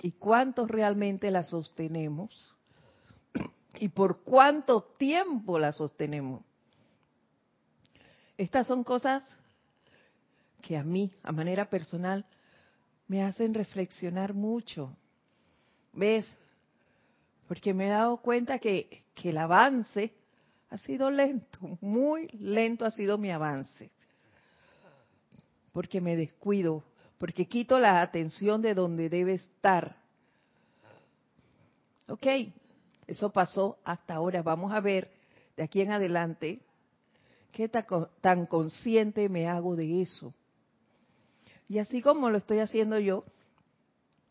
¿Y cuántos realmente la sostenemos? y por cuánto tiempo la sostenemos. Estas son cosas que a mí, a manera personal, me hacen reflexionar mucho. ¿Ves? Porque me he dado cuenta que, que el avance ha sido lento, muy lento ha sido mi avance. Porque me descuido, porque quito la atención de donde debe estar. Ok, eso pasó hasta ahora. Vamos a ver de aquí en adelante ¿Qué tan consciente me hago de eso? Y así como lo estoy haciendo yo,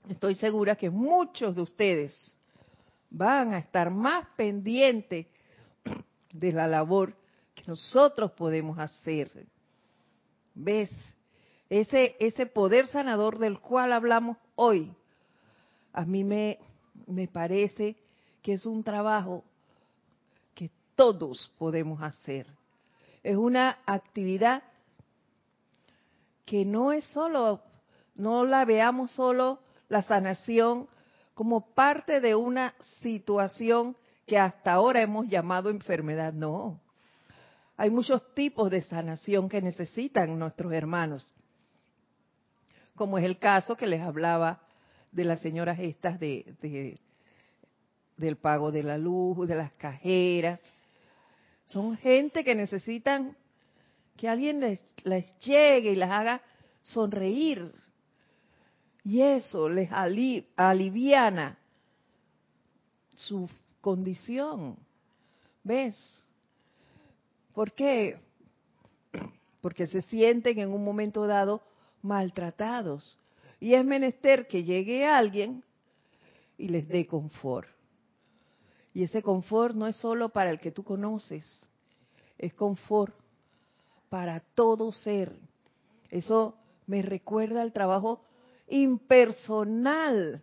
estoy segura que muchos de ustedes van a estar más pendientes de la labor que nosotros podemos hacer. ¿Ves? Ese, ese poder sanador del cual hablamos hoy, a mí me, me parece que es un trabajo que todos podemos hacer. Es una actividad que no es solo, no la veamos solo la sanación como parte de una situación que hasta ahora hemos llamado enfermedad, no. Hay muchos tipos de sanación que necesitan nuestros hermanos, como es el caso que les hablaba de las señoras estas de, del pago de la luz, de las cajeras. Son gente que necesitan que alguien les, llegue y las haga sonreír. Y eso les aliviana su condición. ¿Ves? ¿Por qué? [clears throat] Porque se sienten en un momento dado maltratados. Y es menester que llegue alguien y les dé confort. Y ese confort no es solo para el que tú conoces, es confort para todo ser. Eso me recuerda al trabajo impersonal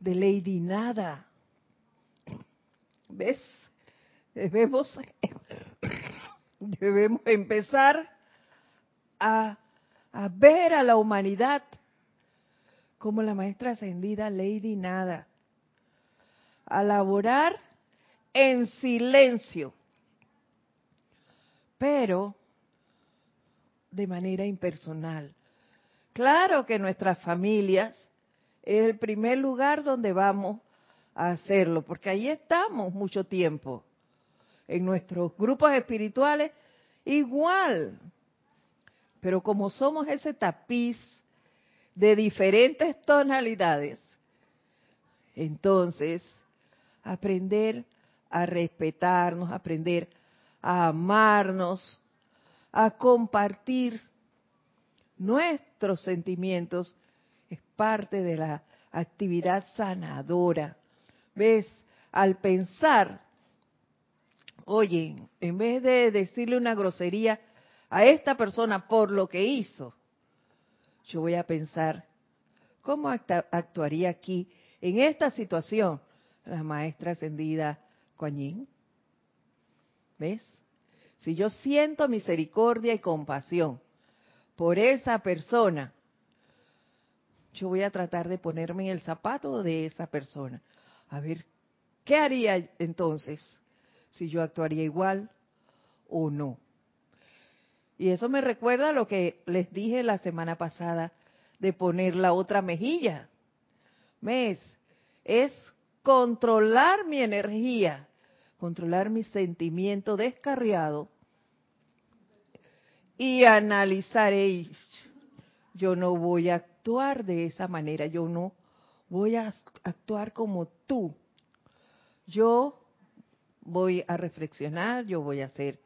de Lady Nada. ¿Ves? Debemos, [coughs] debemos empezar a, a ver a la humanidad como la maestra ascendida Lady Nada, a laborar en silencio, pero de manera impersonal. Claro que nuestras familias es el primer lugar donde vamos a hacerlo, porque ahí estamos mucho tiempo. En nuestros grupos espirituales, igual. Pero como somos ese tapiz de diferentes tonalidades, entonces aprender a respetarnos, aprender a amarnos, a compartir nuestros sentimientos, es parte de la actividad sanadora. ¿Ves? Al pensar, oye, en vez de decirle una grosería a esta persona por lo que hizo, yo voy a pensar, ¿cómo actuaría aquí en esta situación la maestra ascendida Coañín? ¿Ves? Si yo siento misericordia y compasión por esa persona, yo voy a tratar de ponerme en el zapato de esa persona. A ver, ¿qué haría entonces si yo actuaría igual o no? Y eso me recuerda lo que les dije la semana pasada de poner la otra mejilla. ¿Ves? Es controlar mi energía, controlar mi sentimiento descarriado y analizar, yo no voy a actuar de esa manera, yo no voy a actuar como tú. Yo voy a reflexionar, yo voy a ser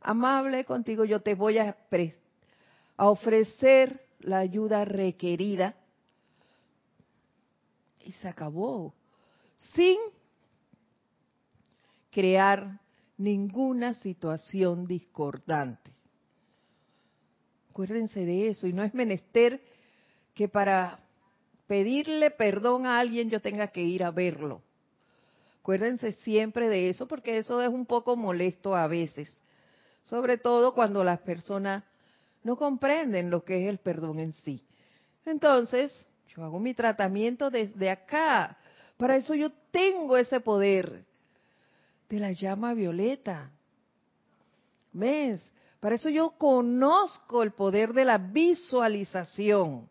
amable contigo, yo te voy a, ofrecer la ayuda requerida. Y se acabó, sin crear ninguna situación discordante. Acuérdense de eso, y no es menester que para pedirle perdón a alguien yo tenga que ir a verlo. Acuérdense siempre de eso porque eso es un poco molesto a veces, sobre todo cuando las personas no comprenden lo que es el perdón en sí. Entonces, yo hago mi tratamiento desde acá. Para eso yo tengo ese poder de la llama violeta. ¿Ves? Para eso yo conozco el poder de la visualización.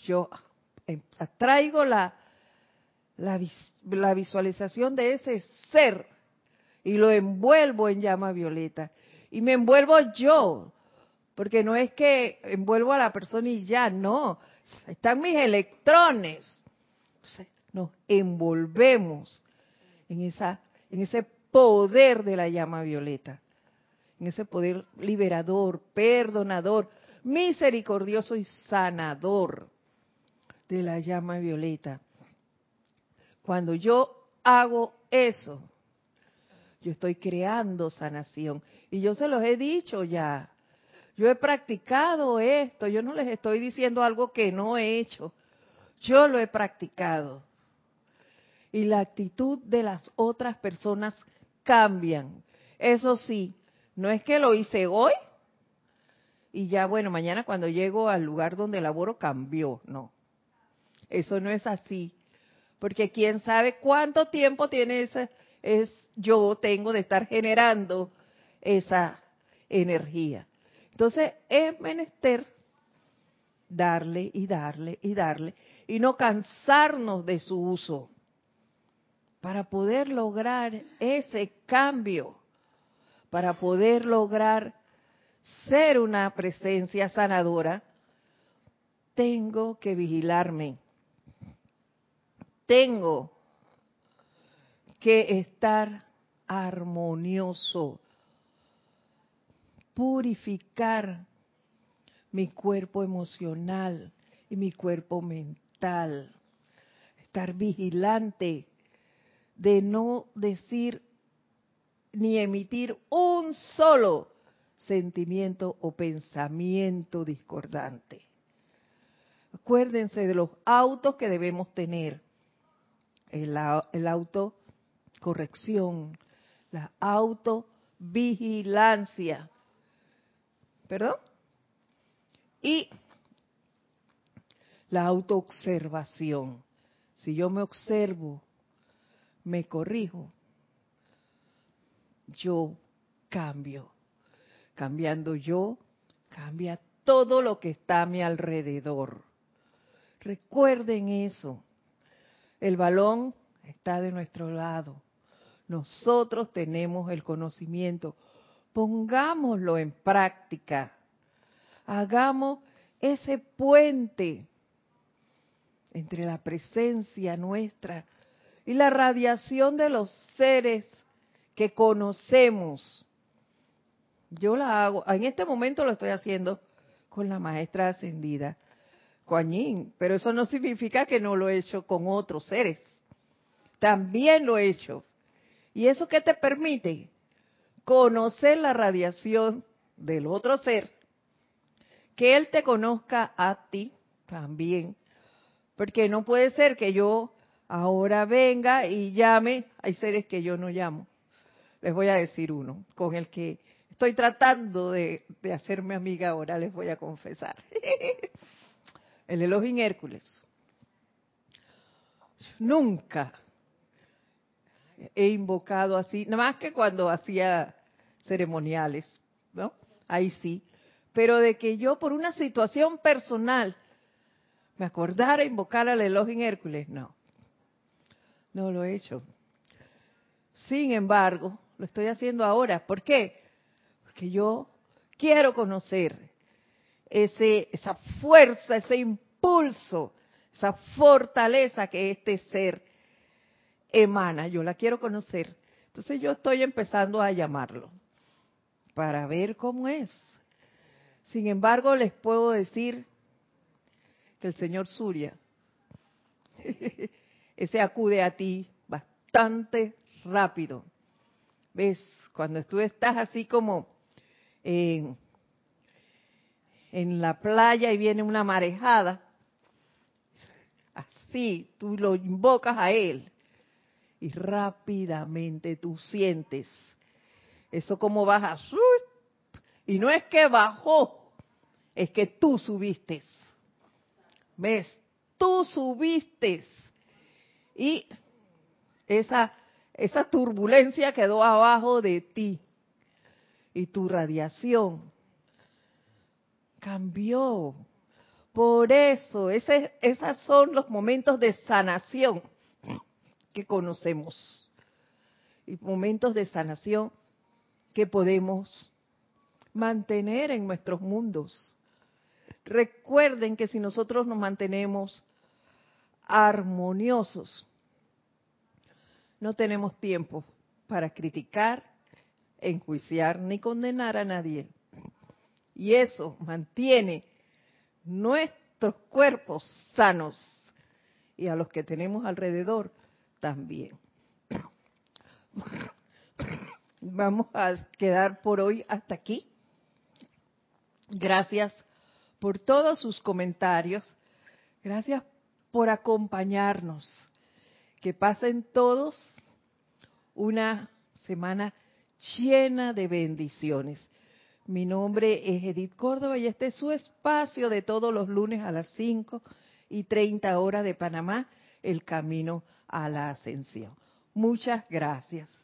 Yo eh, traigo la, la, visualización de ese ser y lo envuelvo en llama violeta. Y me envuelvo yo, porque no es que envuelvo a la persona y ya, no. Están mis electrones. nos envolvemos en, esa, en ese poder de la llama violeta en ese poder liberador, perdonador, misericordioso y sanador de la llama violeta. Cuando yo hago eso, yo estoy creando sanación. Y yo se los he dicho ya. Yo he practicado esto. Yo no les estoy diciendo algo que no he hecho. Yo lo he practicado. Y la actitud de las otras personas cambian. Eso sí, no es que lo hice hoy y ya, bueno, mañana cuando llego al lugar donde laboro cambió. No. Eso no es así. Porque quién sabe cuánto tiempo tiene ese, es yo tengo de estar generando esa energía. Entonces es menester darle y darle y darle y no cansarnos de su uso para poder lograr ese cambio, para poder lograr ser una presencia sanadora, tengo que vigilarme. Tengo que estar armonioso, purificar mi cuerpo emocional y mi cuerpo mental, estar vigilante de no decir ni emitir un solo sentimiento o pensamiento discordante. Acuérdense de los autos que debemos tener. El, auto corrección, la autovigilancia. ¿Perdón? Y la autoobservación. Si yo me observo, me corrijo, yo cambio. Cambiando yo, cambia todo lo que está a mi alrededor. Recuerden eso. El balón está de nuestro lado. Nosotros tenemos el conocimiento. Pongámoslo en práctica. Hagamos ese puente entre la presencia nuestra y la radiación de los seres que conocemos. Yo la hago, en este momento lo estoy haciendo con la maestra ascendida, Coañín, pero eso no significa que no lo he hecho con otros seres. También lo he hecho. ¿Y eso qué te permite? Conocer la radiación del otro ser, que él te conozca a ti también, porque no puede ser que yo ahora venga y llame, hay seres que yo no llamo. Les voy a decir uno, con el que estoy tratando de, hacerme amiga ahora, les voy a confesar. [laughs] el Elohim Hércules. Nunca he invocado así, nada más que cuando hacía ceremoniales, ¿no? Ahí sí. Pero de que yo por una situación personal me acordara invocar al Elohim Hércules, no. No lo he hecho. Sin embargo, lo estoy haciendo ahora. ¿Por qué? Porque yo quiero conocer ese, esa fuerza, ese impulso, esa fortaleza que este ser emana, yo la quiero conocer. Entonces yo estoy empezando a llamarlo para ver cómo es. Sin embargo, les puedo decir que el señor Surya, [laughs] ese acude a ti bastante rápido. ¿Ves? Cuando tú estás así como en, en la playa y viene una marejada, así tú lo invocas a él y rápidamente tú sientes eso como baja. Y no es que bajó, es que tú subiste. ¿Ves? Tú subiste. Y esa, esa turbulencia quedó abajo de ti. Y tu radiación cambió. Por eso, ese, esos son los momentos de sanación que conocemos y momentos de sanación que podemos mantener en nuestros mundos. Recuerden que si nosotros nos mantenemos armoniosos, no tenemos tiempo para criticar, enjuiciar ni condenar a nadie. Y eso mantiene nuestros cuerpos sanos y a los que tenemos alrededor también. Vamos a quedar por hoy hasta aquí. Gracias por todos sus comentarios. Gracias por acompañarnos. Que pasen todos una semana llena de bendiciones. Mi nombre es Edith Córdoba y este es su espacio de todos los lunes a las 5 y 30 horas de Panamá, el camino a la ascensión. Muchas gracias.